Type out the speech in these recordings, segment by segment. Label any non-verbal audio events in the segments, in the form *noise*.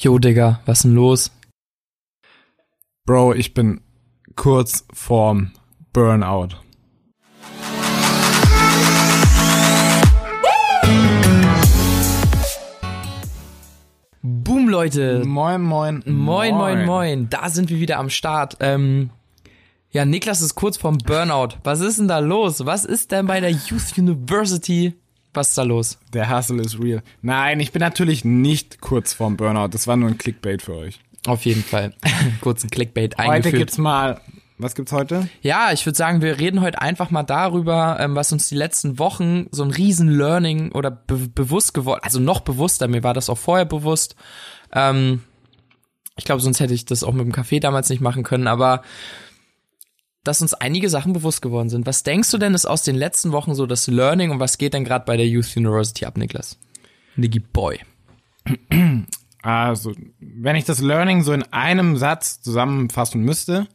Jo, Digga, was denn los? Bro, ich bin kurz vorm Burnout. Boom, Leute. Moin, moin, Moin, moin, moin. Da sind wir wieder am Start. Ähm, ja, Niklas ist kurz vorm Burnout. Was ist denn da los? Was ist denn bei der Youth University? Was ist da los? Der Hustle ist real. Nein, ich bin natürlich nicht kurz vorm Burnout. Das war nur ein Clickbait für euch. Auf jeden Fall. *laughs* Kurzen Clickbait Heute eingeführt. gibt's mal. Was gibt's heute? Ja, ich würde sagen, wir reden heute einfach mal darüber, ähm, was uns die letzten Wochen so ein riesen Learning oder be bewusst geworden, also noch bewusster, mir war das auch vorher bewusst. Ähm, ich glaube, sonst hätte ich das auch mit dem Kaffee damals nicht machen können, aber dass uns einige Sachen bewusst geworden sind. Was denkst du denn ist aus den letzten Wochen so das Learning und was geht denn gerade bei der Youth University ab, Niklas? Niggy Boy. Also, wenn ich das Learning so in einem Satz zusammenfassen müsste,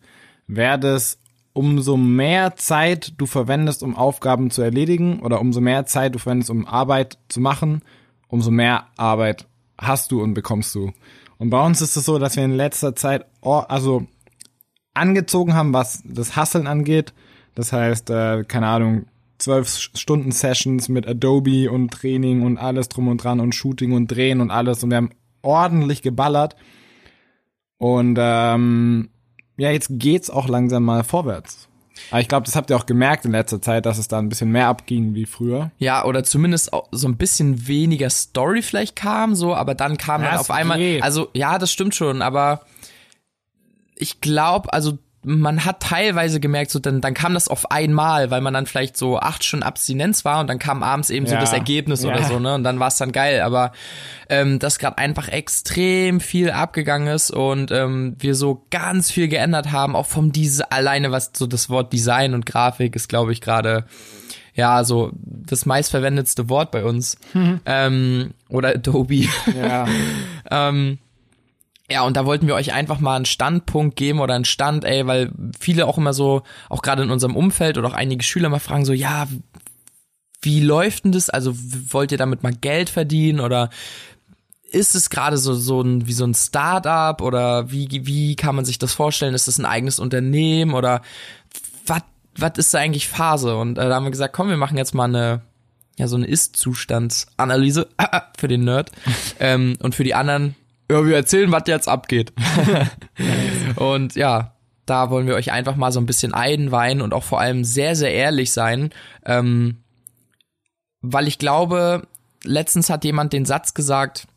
wäre das, umso mehr Zeit du verwendest, um Aufgaben zu erledigen oder umso mehr Zeit du verwendest, um Arbeit zu machen, umso mehr Arbeit hast du und bekommst du. Und bei uns ist es so, dass wir in letzter Zeit, or- also angezogen haben, was das Hasseln angeht. Das heißt, äh, keine Ahnung, zwölf Stunden Sessions mit Adobe und Training und alles drum und dran und Shooting und Drehen und alles und wir haben ordentlich geballert. Und ähm, ja, jetzt geht's auch langsam mal vorwärts. Aber ich glaube, das habt ihr auch gemerkt in letzter Zeit, dass es da ein bisschen mehr abging wie früher. Ja, oder zumindest auch so ein bisschen weniger Story vielleicht kam, so, aber dann kam Ja, dann auf einmal, geht. also ja, das stimmt schon, aber ich glaube, also man hat teilweise gemerkt, so dann, dann kam das auf einmal, weil man dann vielleicht so acht Stunden Abstinenz war und dann kam abends eben so Ja. das Ergebnis oder Ja. so, ne? Und dann war es dann geil. Aber ähm, dass gerade einfach extrem viel abgegangen ist und ähm, wir so ganz viel geändert haben, auch vom diese alleine, was so das Wort Design und Grafik ist, glaube ich, gerade ja, so das meistverwendetste Wort bei uns. Ähm, oder Adobe. Ja. *laughs* ähm, ja, und da wollten wir euch einfach mal einen Standpunkt geben oder einen Stand, ey, weil viele auch immer so, auch gerade in unserem Umfeld oder auch einige Schüler mal fragen so, ja, wie läuft denn das? Also wollt ihr damit mal Geld verdienen oder ist es gerade so so ein wie so ein Start-up oder wie wie kann man sich das vorstellen? Ist das ein eigenes Unternehmen oder was was ist da eigentlich Phase? Und äh, da haben wir gesagt, komm, wir machen jetzt mal eine ja so eine Ist-Zustandsanalyse *laughs* für den Nerd ähm, und für die anderen. Ja, wir erzählen, was jetzt abgeht. *laughs* und ja, da wollen wir euch einfach mal so ein bisschen einweihen und auch vor allem sehr, sehr ehrlich sein. Ähm, weil ich glaube, letztens hat jemand den Satz gesagt,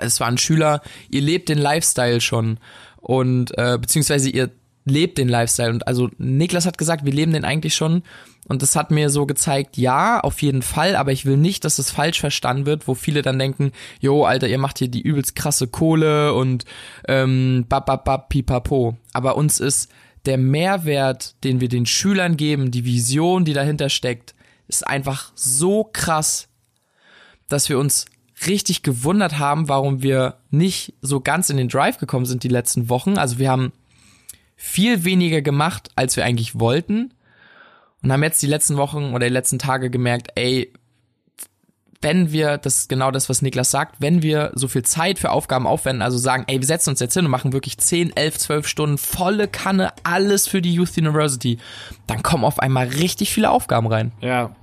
es war ein Schüler, ihr lebt den Lifestyle schon und äh, beziehungsweise ihr lebt den Lifestyle und also Niklas hat gesagt, wir leben den eigentlich schon und das hat mir so gezeigt, ja, auf jeden Fall, aber ich will nicht, dass es falsch verstanden wird, wo viele dann denken, jo, Alter, ihr macht hier die übelst krasse Kohle und ähm, bababab, pipapo. Aber uns ist der Mehrwert, den wir den Schülern geben, die Vision, die dahinter steckt, ist einfach so krass, dass wir uns richtig gewundert haben, warum wir nicht so ganz in den Drive gekommen sind die letzten Wochen. Also wir haben viel weniger gemacht, als wir eigentlich wollten und haben jetzt die letzten Wochen oder die letzten Tage gemerkt, ey, wenn wir, das ist genau das, was Niklas sagt, wenn wir so viel Zeit für Aufgaben aufwenden, also sagen, ey, wir setzen uns jetzt hin und machen wirklich 10, 11, 12 Stunden volle Kanne, alles für die Youth University, dann kommen auf einmal richtig viele Aufgaben rein. Ja.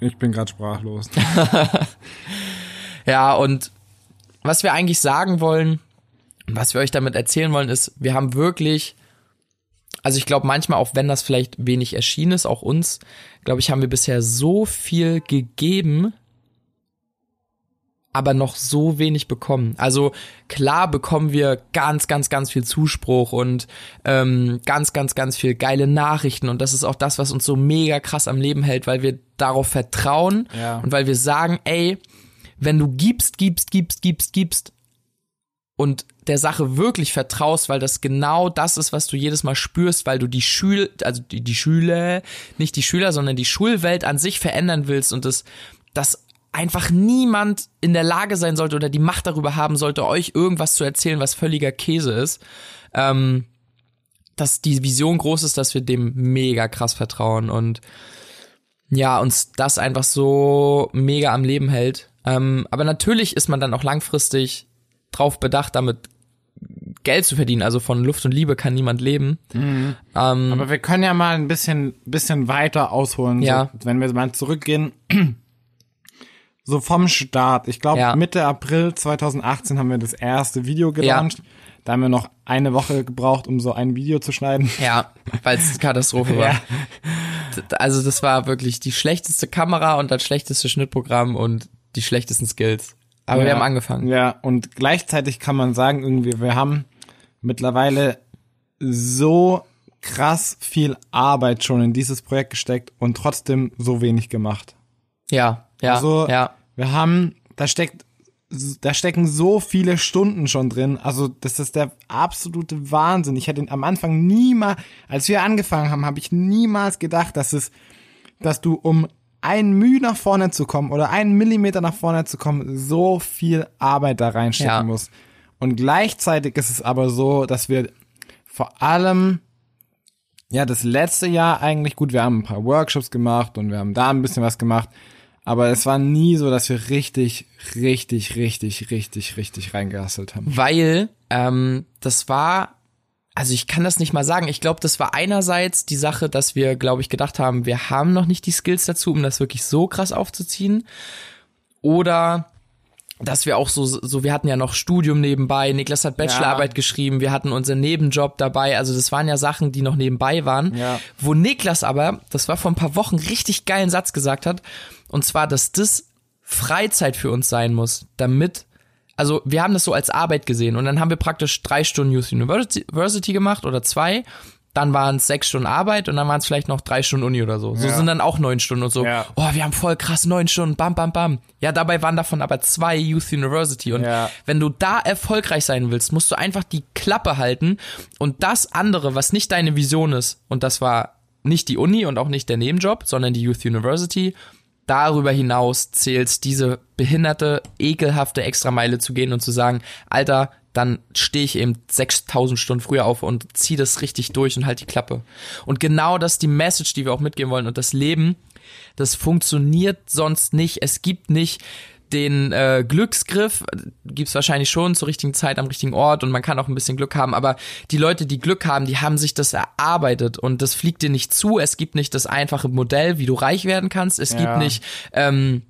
Ich bin gerade sprachlos. *laughs* Ja, und was wir eigentlich sagen wollen, was wir euch damit erzählen wollen, ist, wir haben wirklich, also ich glaube manchmal, auch wenn das vielleicht wenig erschienen ist, auch uns, glaube ich, haben wir bisher so viel gegeben, aber noch so wenig bekommen. Also klar bekommen wir ganz, ganz, ganz viel Zuspruch und ähm, ganz, ganz, ganz viel geile Nachrichten und das ist auch das, was uns so mega krass am Leben hält, weil wir darauf vertrauen Ja. und weil wir sagen, ey, wenn du gibst, gibst, gibst, gibst, gibst und der Sache wirklich vertraust, weil das genau das ist, was du jedes Mal spürst, weil du die Schül, also die, die Schüler, nicht die Schüler, sondern die Schulwelt an sich verändern willst und das, das einfach niemand in der Lage sein sollte oder die Macht darüber haben sollte, euch irgendwas zu erzählen, was völliger Käse ist. Ähm, dass die Vision groß ist, dass wir dem mega krass vertrauen und ja, uns das einfach so mega am Leben hält. Ähm, aber natürlich ist man dann auch langfristig drauf bedacht, damit Geld zu verdienen. Also von Luft und Liebe kann niemand leben. Ähm, Aber wir können ja mal ein bisschen, bisschen weiter ausholen. Ja. So, wenn wir mal zurückgehen. *clears throat* So vom Start. Ich glaube, Ja. Mitte April 2018 haben wir das erste Video gelauncht. Da haben wir noch eine Woche gebraucht, um so ein Video zu schneiden. *laughs* ja, weil es Katastrophe war. *laughs* Ja. Also das war wirklich die schlechteste Kamera und das schlechteste Schnittprogramm und die schlechtesten Skills. Aber wir Ja. haben angefangen. Ja, und gleichzeitig kann man sagen, irgendwie, wir haben mittlerweile so krass viel Arbeit schon in dieses Projekt gesteckt und trotzdem so wenig gemacht. Ja, ja, Also, ja. wir haben, da steckt, da stecken so viele Stunden schon drin. Also, das ist der absolute Wahnsinn. Ich hätte am Anfang niemals, als wir angefangen haben, habe ich niemals gedacht, dass es, dass du um ein Mühe nach vorne zu kommen oder einen Millimeter nach vorne zu kommen, so viel Arbeit da reinstecken Ja. muss. Und gleichzeitig ist es aber so, dass wir vor allem ja, das letzte Jahr eigentlich gut, wir haben ein paar Workshops gemacht und wir haben da ein bisschen was gemacht, aber es war nie so, dass wir richtig, richtig, richtig, richtig, richtig reingerasselt haben. Weil ähm, das war, also ich kann das nicht mal sagen. Ich glaube, das war einerseits die Sache, dass wir, glaube ich, gedacht haben, wir haben noch nicht die Skills dazu, um das wirklich so krass aufzuziehen. Oder dass wir auch so, so, wir hatten ja noch Studium nebenbei, Niklas hat Bachelorarbeit geschrieben, wir hatten unseren Nebenjob dabei, also das waren ja Sachen, die noch nebenbei waren. Ja. Wo Niklas aber, das war vor ein paar Wochen, richtig geilen Satz gesagt hat, und zwar, dass das Freizeit für uns sein muss, damit also wir haben das so als Arbeit gesehen und dann haben wir praktisch drei Stunden Youth University, gemacht oder zwei. Dann waren es sechs Stunden Arbeit und dann waren es vielleicht noch drei Stunden Uni oder so. So Ja. sind dann auch neun Stunden und so. Ja. Oh, wir haben voll krass neun Stunden, bam, bam, bam. Ja, dabei waren davon aber zwei Youth University. Und Ja. wenn du da erfolgreich sein willst, musst du einfach die Klappe halten und das andere, was nicht deine Vision ist, und das war nicht die Uni und auch nicht der Nebenjob, sondern die Youth University, darüber hinaus zählt diese behinderte, ekelhafte Extrameile zu gehen und zu sagen, Alter, dann stehe ich eben 6000 Stunden früher auf und zieh das richtig durch und halt die Klappe. Und genau das ist die Message, die wir auch mitgeben wollen. Und das Leben, das funktioniert sonst nicht. Es gibt nicht den äh, Glücksgriff, gibt's wahrscheinlich schon zur richtigen Zeit am richtigen Ort und man kann auch ein bisschen Glück haben, aber die Leute, die Glück haben, die haben sich das erarbeitet und das fliegt dir nicht zu. Es gibt nicht das einfache Modell, wie du reich werden kannst. Es Ja. gibt nicht ähm,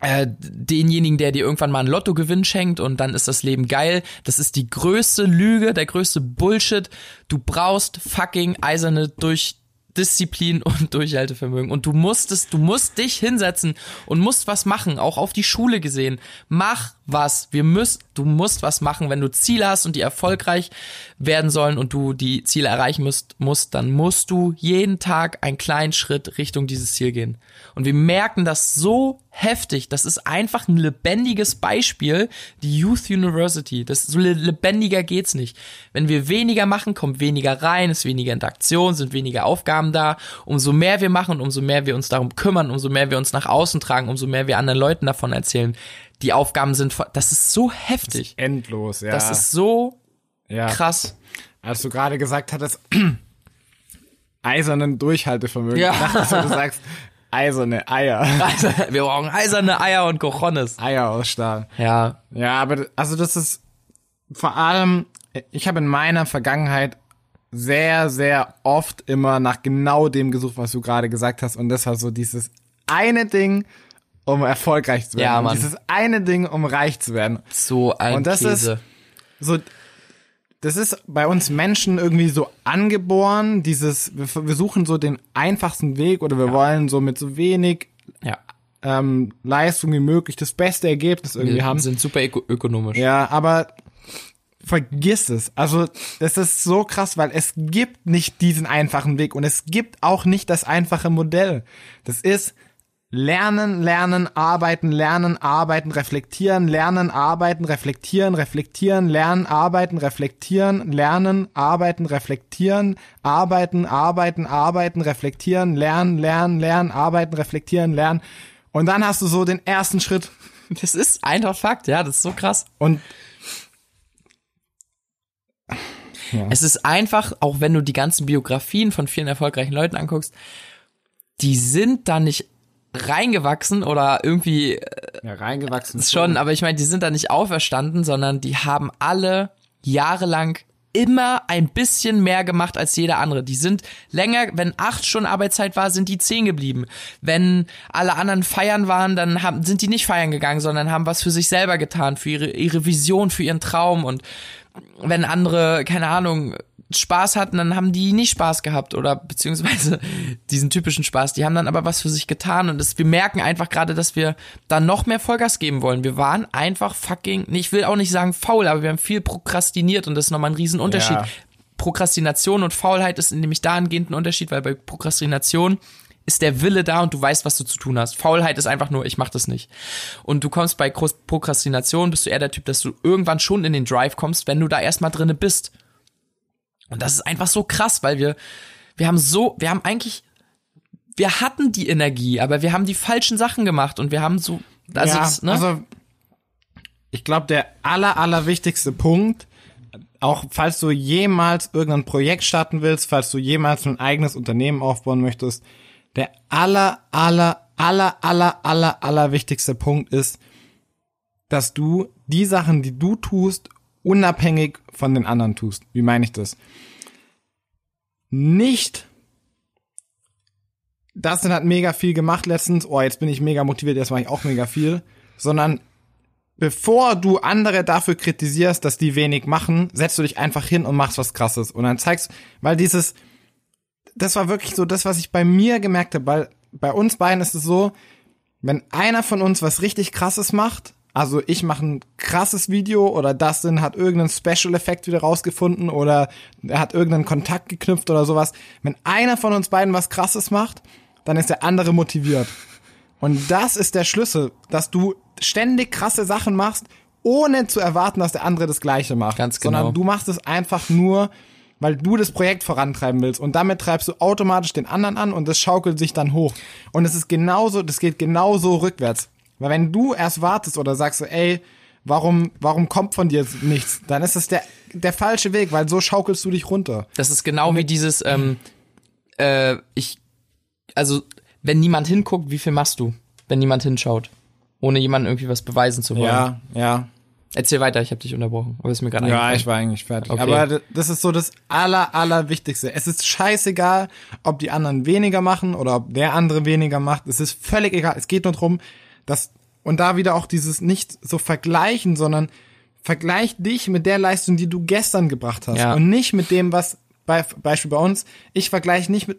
äh, denjenigen, der dir irgendwann mal einen Lottogewinn schenkt und dann ist das Leben geil. Das ist die größte Lüge, der größte Bullshit. Du brauchst fucking eiserne durch Disziplin und Durchhaltevermögen. Und du musst es, du musst dich hinsetzen und musst was machen, auch auf die Schule gesehen. Mach was. Wir müssen, du musst was machen. Wenn du Ziele hast und die erfolgreich werden sollen und du die Ziele erreichen musst, musst, dann musst du jeden Tag einen kleinen Schritt Richtung dieses Ziel gehen. Und wir merken das so heftig. Das ist einfach ein lebendiges Beispiel, die Youth University. Das so le- lebendiger geht's nicht. Wenn wir weniger machen, kommt weniger rein, ist weniger Interaktion, sind weniger Aufgaben da. Umso mehr wir machen, umso mehr wir uns darum kümmern, umso mehr wir uns nach außen tragen, umso mehr wir anderen Leuten davon erzählen. Die Aufgaben sind, das ist so heftig. Endlos, ja. Das ist so ja. krass. Als du gerade gesagt hattest, *clears throat* eisernen Durchhaltevermögen. Ja. Ich dachte, du sagst eiserne Eier. *laughs* Wir brauchen eiserne Eier und Cojones. Eier aus Stahl. Ja, Ja, aber also das ist vor allem, ich habe in meiner Vergangenheit sehr, sehr oft immer nach genau dem gesucht, was du gerade gesagt hast. Und das war so dieses eine Ding, um erfolgreich zu werden. Ja, Und Mann. Dieses eine Ding, um reich zu werden. so ein Und das Käse. ist so, das ist bei uns Menschen irgendwie so angeboren, dieses, wir, suchen so den einfachsten Weg oder wir wollen so mit so wenig ja. ähm, Leistung wie möglich das beste Ergebnis irgendwie Wir haben. sind super öko ökonomisch. Ja, aber vergiss es. Also, das ist so krass, weil es gibt nicht diesen einfachen Weg und es gibt auch nicht das einfache Modell. Das ist lernen, lernen, arbeiten, lernen, arbeiten, reflektieren, lernen, arbeiten, reflektieren, reflektieren, lernen, arbeiten, reflektieren, lernen, arbeiten, reflektieren, arbeiten, arbeiten, arbeiten, reflektieren, lernen, lernen, lernen, arbeiten, reflektieren, lernen. Und dann hast du so den ersten Schritt *laughs* Das ist einfach Fakt, ja, das ist so krass. und Es ist einfach, auch wenn du die ganzen Biografien von vielen erfolgreichen Leuten anguckst, die sind da nicht reingewachsen oder irgendwie Ja, reingewachsen. schon, aber ich meine, die sind da nicht auferstanden, sondern die haben alle jahrelang immer ein bisschen mehr gemacht als jeder andere. Die sind länger, wenn acht Stunden Arbeitszeit war, sind die zehn geblieben. Wenn alle anderen feiern waren, dann haben, sind die nicht feiern gegangen, sondern haben was für sich selber getan, für ihre, ihre Vision, für ihren Traum und wenn andere, keine Ahnung, Spaß hatten, dann haben die nicht Spaß gehabt oder beziehungsweise *laughs* diesen typischen Spaß. Die haben dann aber was für sich getan und das, wir merken einfach gerade, dass wir da noch mehr Vollgas geben wollen. Wir waren einfach fucking, ich will auch nicht sagen faul, aber wir haben viel prokrastiniert und das ist nochmal ein Riesenunterschied. Ja. Prokrastination und Faulheit ist nämlich dahingehend ein Unterschied, weil bei Prokrastination ist der Wille da und du weißt, was du zu tun hast. Faulheit ist einfach nur, ich mach das nicht. Und du kommst bei Prokrastination, bist du eher der Typ, dass du irgendwann schon in den Drive kommst, wenn du da erstmal drinne bist. Und das ist einfach so krass, weil wir, wir haben so, wir haben eigentlich, wir hatten die Energie, aber wir haben die falschen Sachen gemacht und wir haben so, also, ja, das, ne? also ich glaube, der aller, aller wichtigste Punkt, auch falls du jemals irgendein Projekt starten willst, falls du jemals ein eigenes Unternehmen aufbauen möchtest, der aller, aller, aller, aller, aller, aller wichtigste Punkt ist, dass du die Sachen, die du tust, unabhängig von den anderen tust. Wie meine ich das? Nicht Dustin hat mega viel gemacht letztens, oh, jetzt bin ich mega motiviert, jetzt mache ich auch mega viel, sondern bevor du andere dafür kritisierst, dass die wenig machen, setzt du dich einfach hin und machst was krasses und dann zeigst, weil dieses das war wirklich so das, was ich bei mir gemerkt habe, weil bei uns beiden ist es so, wenn einer von uns was richtig krasses macht, also ich mache ein krasses Video oder Dustin hat irgendeinen Special Effekt wieder rausgefunden oder er hat irgendeinen Kontakt geknüpft oder sowas. Wenn einer von uns beiden was krasses macht, dann ist der andere motiviert. Und das ist der Schlüssel, dass du ständig krasse Sachen machst, ohne zu erwarten, dass der andere das Gleiche macht. Ganz genau. Sondern du machst es einfach nur, weil du das Projekt vorantreiben willst. Und damit treibst du automatisch den anderen an und das schaukelt sich dann hoch. Und es ist genauso, das geht genauso rückwärts. Weil wenn du erst wartest oder sagst so, ey, warum, warum kommt von dir nichts, dann ist es der, der falsche Weg, weil so schaukelst du dich runter. Das ist genau wie dieses, ähm, äh, ich, also, wenn niemand hinguckt, wie viel machst du, wenn niemand hinschaut? Ohne jemandem irgendwie was beweisen zu wollen. Ja, ja. Erzähl weiter, ich habe dich unterbrochen. Aber ist mir gerade Ja, ich war eigentlich fertig. Okay. Aber das ist so das aller, aller Wichtigste. Es ist scheißegal, ob die anderen weniger machen oder ob der andere weniger macht. Es ist völlig egal. Es geht nur drum, dass, und da wieder auch dieses nicht so vergleichen, sondern vergleich dich mit der Leistung, die du gestern gebracht hast. Ja. Und nicht mit dem, was, bei, Beispiel bei uns, ich vergleiche nicht mit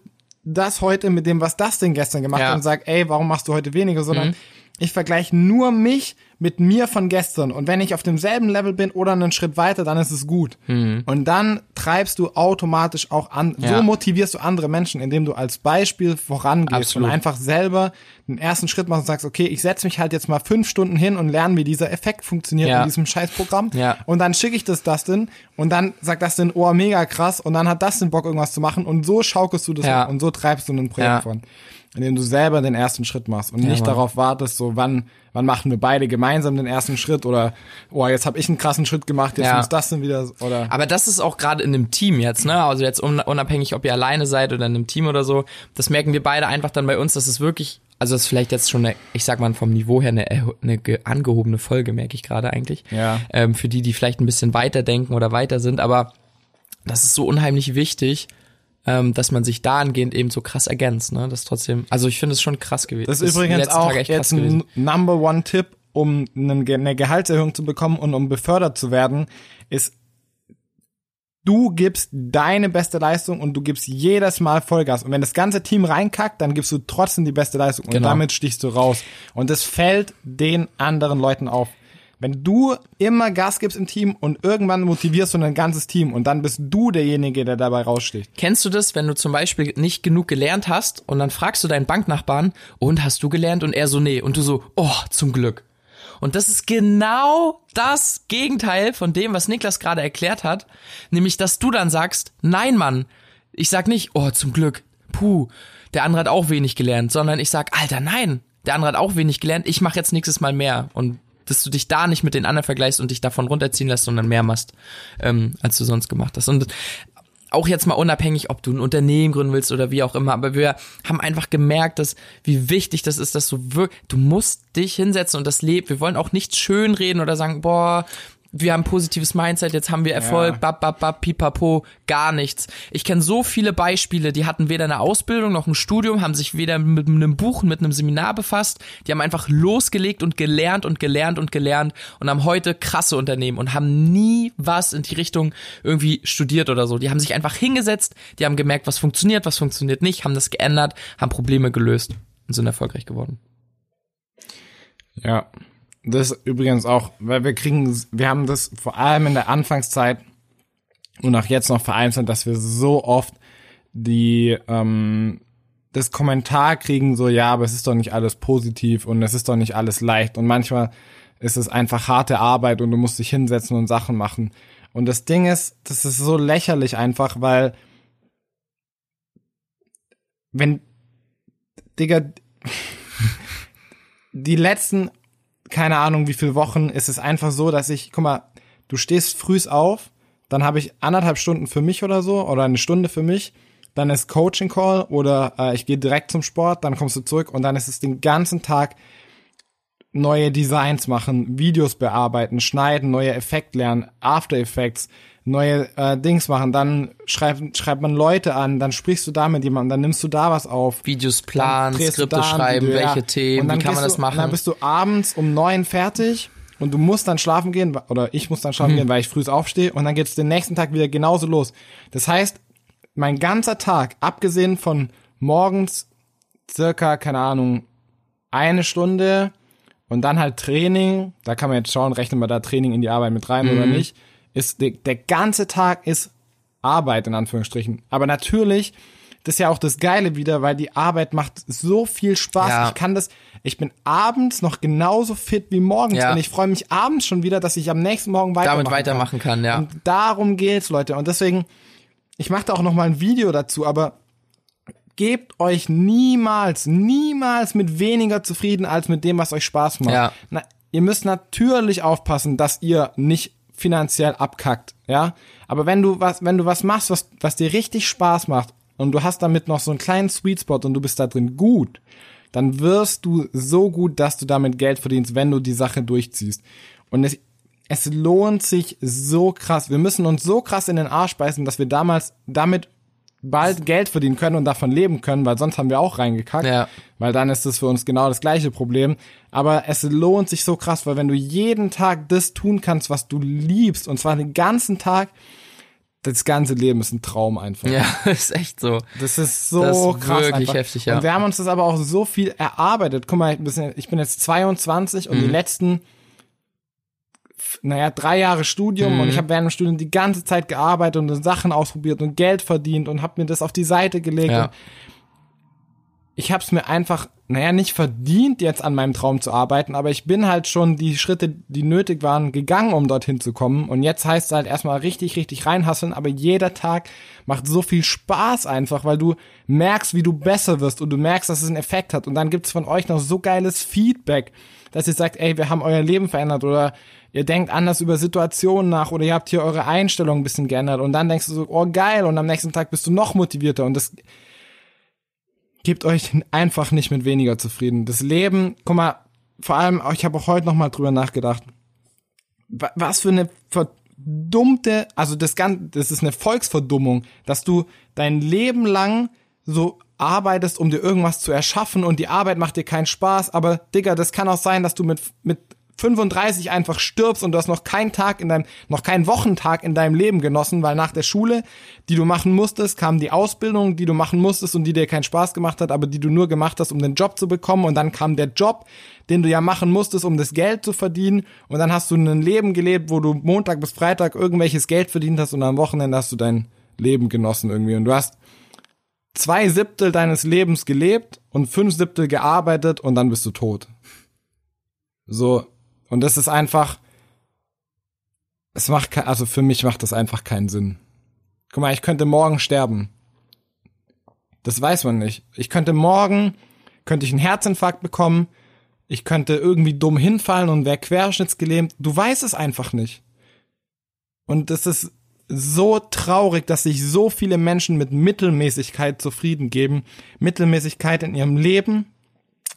das heute mit dem, was das denn gestern gemacht Ja. hat und sag, ey, warum machst du heute weniger, sondern ich vergleiche nur mich mit mir von gestern. Und wenn ich auf demselben Level bin oder einen Schritt weiter, dann ist es gut. Und dann treibst du automatisch auch an, Ja. so motivierst du andere Menschen, indem du als Beispiel vorangehst Absolut. und einfach selber den ersten Schritt machst und sagst, okay, ich setze mich halt jetzt mal fünf Stunden hin und lerne, wie dieser Effekt funktioniert Ja. in diesem Scheißprogramm. Ja. Und dann schicke ich das Dustin und dann sagt Dustin, oh, mega krass. Und dann hat Dustin Bock, irgendwas zu machen. Und so schaukelst du das Ja. und so treibst du ein Projekt Ja. von. Indem du selber den ersten Schritt machst und nicht Mann. darauf wartest, so wann, wann machen wir beide gemeinsam den ersten Schritt oder oh, jetzt habe ich einen krassen Schritt gemacht, jetzt Ja. muss Dustin wieder oder Aber das ist auch gerade in einem Team jetzt, ne? Also jetzt un- unabhängig, ob ihr alleine seid oder in einem Team oder so, das merken wir beide einfach dann bei uns, dass es wirklich, also das ist vielleicht jetzt schon eine, ich sag mal vom Niveau her eine, eine ge- angehobene Folge, merke ich gerade eigentlich. Ja. Ähm, für die, die vielleicht ein bisschen weiter denken oder weiter sind, aber das ist so unheimlich wichtig, ähm, dass man sich dahingehend eben so krass ergänzt, ne? Das ist trotzdem, also ich finde es schon krass gewesen. Das ist übrigens auch jetzt ein Number One Tipp, um eine Gehaltserhöhung zu bekommen und um befördert zu werden, ist du gibst deine beste Leistung und du gibst jedes Mal Vollgas. Und wenn das ganze Team reinkackt, dann gibst du trotzdem die beste Leistung und Genau. damit stichst du raus. Und das fällt den anderen Leuten auf. Wenn du immer Gas gibst im Team und irgendwann motivierst du ein ganzes Team und dann bist du derjenige, der dabei raussticht. Kennst du das, wenn du zum Beispiel nicht genug gelernt hast und dann fragst du deinen Banknachbarn, und hast du gelernt? Und er so, nee. Und du so, oh, zum Glück. Und das ist genau das Gegenteil von dem, was Niklas gerade erklärt hat. Nämlich, dass du dann sagst, nein, Mann. Ich sag nicht, oh, zum Glück. Puh, der andere hat auch wenig gelernt. Sondern ich sag, Alter, nein. Der andere hat auch wenig gelernt. Ich mache jetzt nächstes Mal mehr. Und dass du dich da nicht mit den anderen vergleichst und dich davon runterziehen lässt, sondern mehr machst, ähm, als du sonst gemacht hast. Und auch jetzt mal unabhängig, ob du ein Unternehmen gründen willst oder wie auch immer, aber wir haben einfach gemerkt, dass wie wichtig das ist, dass du wirklich, du musst dich hinsetzen und das lebt. Wir wollen auch nicht schön reden oder sagen, boah, wir haben positives Mindset, jetzt haben wir Erfolg, Ja. bap, bap, bap, pipapo, gar nichts. Ich kenne so viele Beispiele, die hatten weder eine Ausbildung noch ein Studium, haben sich weder mit einem Buch, mit einem Seminar befasst, die haben einfach losgelegt und gelernt und gelernt und gelernt und haben heute krasse Unternehmen und haben nie was in die Richtung irgendwie studiert oder so. Die haben sich einfach hingesetzt, die haben gemerkt, was funktioniert, was funktioniert nicht, haben das geändert, haben Probleme gelöst und sind erfolgreich geworden. Ja. Das übrigens auch, weil wir kriegen, wir haben das vor allem in der Anfangszeit und auch jetzt noch vereinzelt, dass wir so oft die ähm, das Kommentar kriegen, so ja, aber es ist doch nicht alles positiv und es ist doch nicht alles leicht und manchmal ist es einfach harte Arbeit und du musst dich hinsetzen und Sachen machen. Und das Ding ist, das ist so lächerlich einfach, weil wenn Digga, *laughs* die letzten, keine Ahnung wie viele Wochen, ist es einfach so, dass ich, guck mal, du stehst frühs auf, dann habe ich anderthalb Stunden für mich oder so, oder eine Stunde für mich, dann ist Coaching Call oder äh, ich gehe direkt zum Sport, dann kommst du zurück und dann ist es den ganzen Tag neue Designs machen, Videos bearbeiten, schneiden, neue Effekt lernen, After Effects, neue äh, Dings machen, dann schreibt, schreibt man Leute an, dann sprichst du da mit jemandem, dann nimmst du da was auf. Videos planen, du Skripte schreiben, Video, welche ja. Themen, Und dann wie kann man das du, machen? Dann bist du abends um neun fertig und du musst dann schlafen gehen, oder ich muss dann schlafen Mhm. gehen, weil ich früh aufstehe und dann geht's den nächsten Tag wieder genauso los. Das heißt, mein ganzer Tag, abgesehen von morgens circa, keine Ahnung, eine Stunde und dann halt Training, da kann man jetzt schauen, rechnen wir da Training in die Arbeit mit rein oder nicht, ist der, der ganze Tag ist Arbeit in Anführungsstrichen. Aber natürlich, das ist ja auch das Geile wieder, weil die Arbeit macht so viel Spaß. Ja. Ich kann das, ich bin abends noch genauso fit wie morgens Ja. und ich freue mich abends schon wieder, dass ich am nächsten Morgen weitermachen damit weitermachen kann, ja. und darum geht's, Leute. Und deswegen, ich mache da auch noch mal ein Video dazu, aber gebt euch niemals, niemals mit weniger zufrieden als mit dem, was euch Spaß macht. Ja. Na, ihr müsst natürlich aufpassen, dass ihr nicht finanziell abkackt, ja. Aber wenn du was, wenn du was machst, was, was dir richtig Spaß macht und du hast damit noch so einen kleinen Sweet Spot und du bist da drin gut, dann wirst du so gut, dass du damit Geld verdienst, wenn du die Sache durchziehst. Und es, es lohnt sich so krass. Wir müssen uns so krass in den Arsch beißen, dass wir damals damit bald Geld verdienen können und davon leben können, weil sonst haben wir auch reingekackt. Ja. Weil dann ist das für uns genau das gleiche Problem. Aber es lohnt sich so krass, weil wenn du jeden Tag das tun kannst, was du liebst, und zwar den ganzen Tag, das ganze Leben ist ein Traum einfach. Ja, *laughs* ist echt so. Das ist so Das ist krass. wirklich einfach. heftig, ja. Und wir haben uns das aber auch so viel erarbeitet. Guck mal, ich bin- jetzt 22 und Mhm. die letzten, naja, drei Jahre Studium Mhm. und ich habe während dem Studium die ganze Zeit gearbeitet und Sachen ausprobiert und Geld verdient und habe mir das auf die Seite gelegt. Ja. Und ich habe es mir einfach, naja, nicht verdient, jetzt an meinem Traum zu arbeiten, aber ich bin halt schon die Schritte, die nötig waren, gegangen, um dorthin zu kommen. Und jetzt heißt es halt erstmal richtig, richtig reinhasseln, aber jeder Tag macht so viel Spaß einfach, weil du merkst, wie du besser wirst und du merkst, dass es einen Effekt hat. Und dann gibt's von euch noch so geiles Feedback, dass ihr sagt, ey, wir haben euer Leben verändert oder ihr denkt anders über Situationen nach oder ihr habt hier eure Einstellung ein bisschen geändert und dann denkst du so, oh geil, und am nächsten Tag bist du noch motivierter und das gebt euch einfach nicht mit weniger zufrieden. Das Leben, guck mal, vor allem, ich habe auch heute noch mal drüber nachgedacht. Wa- Was für eine verdummte, also das Ganze, das ist eine Volksverdummung, dass du dein Leben lang so arbeitest, um dir irgendwas zu erschaffen und die Arbeit macht dir keinen Spaß, aber Digga, das kann auch sein, dass du mit, mit 35 einfach stirbst und du hast noch keinen Tag in deinem, noch keinen Wochentag in deinem Leben genossen, weil nach der Schule, die du machen musstest, kam die Ausbildung, die du machen musstest und die dir keinen Spaß gemacht hat, aber die du nur gemacht hast, um den Job zu bekommen. Und dann kam der Job, den du ja machen musstest, um das Geld zu verdienen. Und dann hast du ein Leben gelebt, wo du Montag bis Freitag irgendwelches Geld verdient hast und am Wochenende hast du dein Leben genossen irgendwie. Und du hast zwei Siebtel deines Lebens gelebt und fünf Siebtel gearbeitet und dann bist du tot. So, und das ist einfach, es macht, also für mich macht das einfach keinen Sinn. Guck mal, ich könnte morgen sterben. Das weiß man nicht. Ich könnte morgen, könnte ich einen Herzinfarkt bekommen, ich könnte irgendwie dumm hinfallen und wäre querschnittsgelähmt. Du weißt es einfach nicht. Und das ist so traurig, dass sich so viele Menschen mit Mittelmäßigkeit zufrieden geben. Mittelmäßigkeit in ihrem Leben,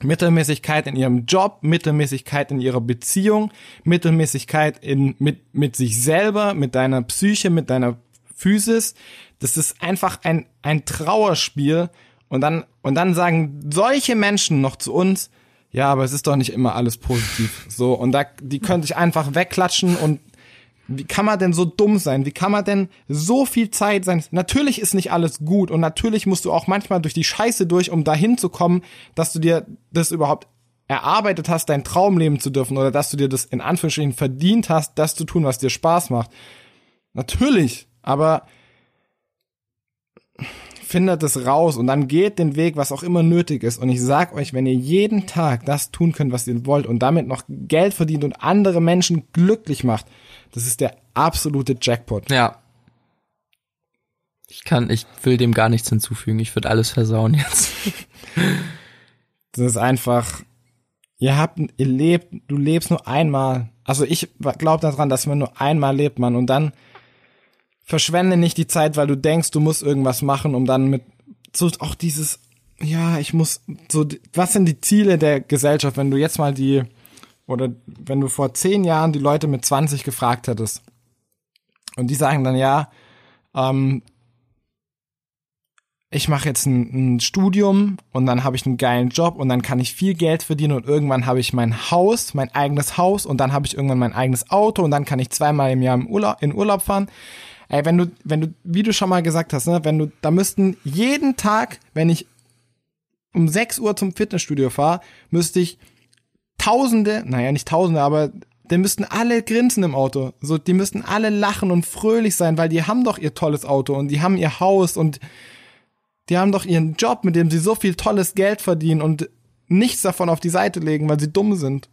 Mittelmäßigkeit in ihrem Job, Mittelmäßigkeit in ihrer Beziehung, Mittelmäßigkeit in, mit, mit sich selber, mit deiner Psyche, mit deiner Physis. Das ist einfach ein, ein Trauerspiel. Und dann, und dann sagen solche Menschen noch zu uns, ja, aber es ist doch nicht immer alles positiv. So, und da, die können sich einfach wegklatschen und wie kann man denn so dumm sein? Wie kann man denn so viel Zeit sein? Natürlich ist nicht alles gut und natürlich musst du auch manchmal durch die Scheiße durch, um dahin zu kommen, dass du dir das überhaupt erarbeitet hast, dein Traum leben zu dürfen oder dass du dir das in Anführungsstrichen verdient hast, das zu tun, was dir Spaß macht. Natürlich, aber findet es raus und dann geht den Weg, was auch immer nötig ist. Und ich sag euch, wenn ihr jeden Tag das tun könnt, was ihr wollt und damit noch Geld verdient und andere Menschen glücklich macht, das ist der absolute Jackpot. Ja. Ich kann, ich will dem gar nichts hinzufügen. Ich würde alles versauen jetzt. *laughs* das ist einfach, ihr habt, ihr lebt, du lebst nur einmal. Also ich glaube daran, dass man nur einmal lebt, man. Und dann verschwende nicht die Zeit, weil du denkst, du musst irgendwas machen, um dann mit so auch dieses, ja, ich muss so, was sind die Ziele der Gesellschaft, wenn du jetzt mal die oder wenn du vor zehn Jahren die Leute mit 20 gefragt hättest und die sagen dann ja, ähm, ich mache jetzt ein, ein, Studium und dann habe ich einen geilen Job und dann kann ich viel Geld verdienen und irgendwann habe ich mein Haus, mein eigenes Haus und dann habe ich irgendwann mein eigenes Auto und dann kann ich zweimal im Jahr im Urlaub, in Urlaub fahren. Ey, wenn du, wenn du, wie du schon mal gesagt hast, ne, wenn du, da müssten jeden Tag, wenn ich um 6 Uhr zum Fitnessstudio fahre, müsste ich Tausende, naja, nicht Tausende, aber die müssten alle grinsen im Auto. So, die müssten alle lachen und fröhlich sein, weil die haben doch ihr tolles Auto und die haben ihr Haus und die haben doch ihren Job, mit dem sie so viel tolles Geld verdienen und nichts davon auf die Seite legen, weil sie dumm sind.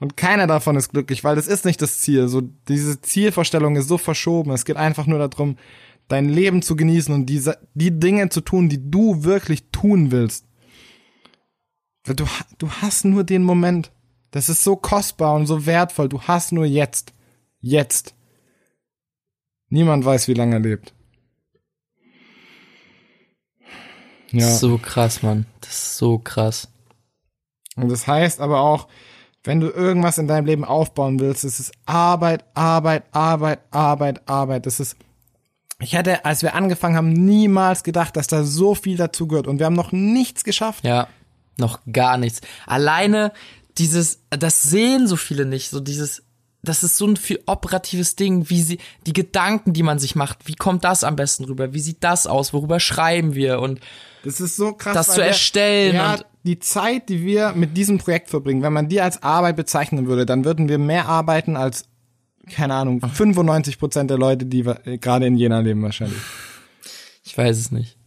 Und keiner davon ist glücklich, weil das ist nicht das Ziel. So, diese Zielvorstellung ist so verschoben. Es geht einfach nur darum, dein Leben zu genießen und diese, die Dinge zu tun, die du wirklich tun willst. Du, du hast nur den Moment. Das ist so kostbar und so wertvoll. Du hast nur jetzt. Jetzt. Niemand weiß, wie lange er lebt. Ja. So krass, Mann. Das ist so krass. Und das heißt aber auch, wenn du irgendwas in deinem Leben aufbauen willst, es ist Arbeit, Arbeit, Arbeit, Arbeit, Arbeit. Das ist, ich hätte, als wir angefangen haben, niemals gedacht, dass da so viel dazu gehört. Und wir haben noch nichts geschafft. Ja. Noch gar nichts. Alleine dieses, das sehen so viele nicht, so dieses, das ist so ein viel operatives Ding, wie sie, die Gedanken, die man sich macht, wie kommt das am besten rüber, wie sieht das aus, worüber schreiben wir und das ist so krass. Das zu erstellen. ja, und die Zeit, die wir mit diesem Projekt verbringen, wenn man die als Arbeit bezeichnen würde, dann würden wir mehr arbeiten als, keine Ahnung, 95 Prozent der Leute, die gerade in Jena leben wahrscheinlich. Ich weiß es nicht.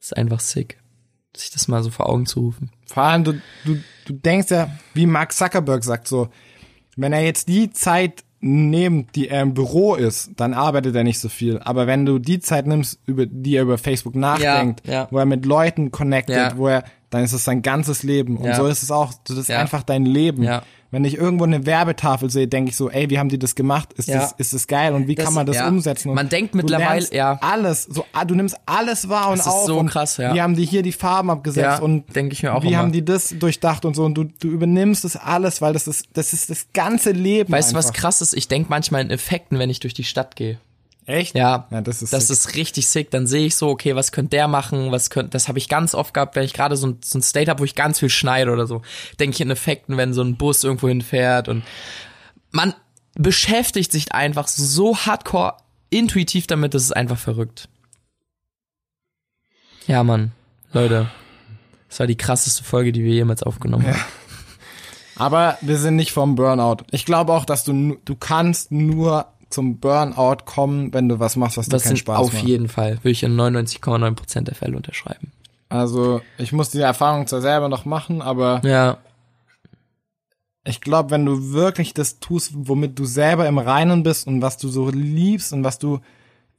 Ist einfach sick sich das mal so vor Augen zu rufen. Vor allem, du, du, du denkst ja, wie Mark Zuckerberg sagt, so, wenn er jetzt die Zeit nimmt, die er im Büro ist, dann arbeitet er nicht so viel. Aber wenn du die Zeit nimmst, über die er über Facebook nachdenkt, ja, ja. wo er mit Leuten connectet, Ja. wo er, dann ist es sein ganzes Leben. Und so ist es auch, das ist einfach dein Leben. Wenn ich irgendwo eine Werbetafel sehe, denke ich so, ey, wie haben die das gemacht? Ist Ja. das, ist das geil? Und wie Das- kann man das ja. umsetzen? Und Man denkt mittlerweile- ja. Alles, so, ah, du nimmst alles wahr und Das ist auf. so krass, ja. Wie haben die hier die Farben abgesetzt? Ja, und denk ich mir auch Wie immer. haben die das durchdacht und so? Und du, du übernimmst das alles, weil das ist, das ist das ganze Leben. Weißt du, was krass ist? Ich denk manchmal in Effekten, wenn ich durch die Stadt gehe. Echt? Ja, Ja, das ist das sick. ist richtig sick. Dann sehe ich so, okay, was könnte der machen? Was könnte, das habe ich ganz oft gehabt, wenn ich gerade so ein, so ein State habe, wo ich ganz viel schneide oder so. Denke ich in Effekten, wenn so ein Bus irgendwo hinfährt und man beschäftigt sich einfach so hardcore intuitiv damit, das ist einfach verrückt. Ja, Mann, Leute, das war die krasseste Folge, die wir jemals aufgenommen haben. Aber wir sind nicht vom Burnout. Ich glaube auch, dass du, du kannst nur zum Burnout kommen, wenn du was machst, was Das dir keinen Spaß auf macht. jeden Fall, würde ich in 99,9% der Fälle unterschreiben. Also, ich muss die Erfahrung zwar selber noch machen, aber Ja, ich glaube, wenn du wirklich das tust, womit du selber im Reinen bist und was du so liebst und was du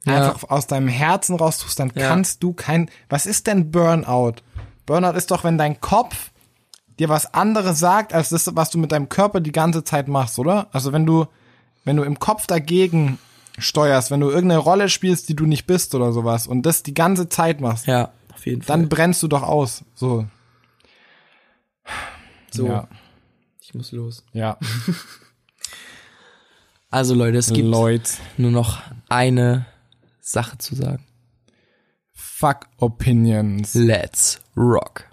Ja. einfach aus deinem Herzen raus tust, dann Ja. kannst du kein, was ist denn Burnout? Burnout ist doch, wenn dein Kopf dir was anderes sagt, als das, was du mit deinem Körper die ganze Zeit machst, oder? Also wenn du wenn du im Kopf dagegen steuerst, wenn du irgendeine Rolle spielst, die du nicht bist oder sowas und das die ganze Zeit machst, Ja, auf jeden Fall. dann brennst du doch aus. So. so, Ja. ich muss los. Ja. *laughs* Also Leute, es gibt Leute. nur noch eine Sache zu sagen. Fuck Opinions. Let's rock.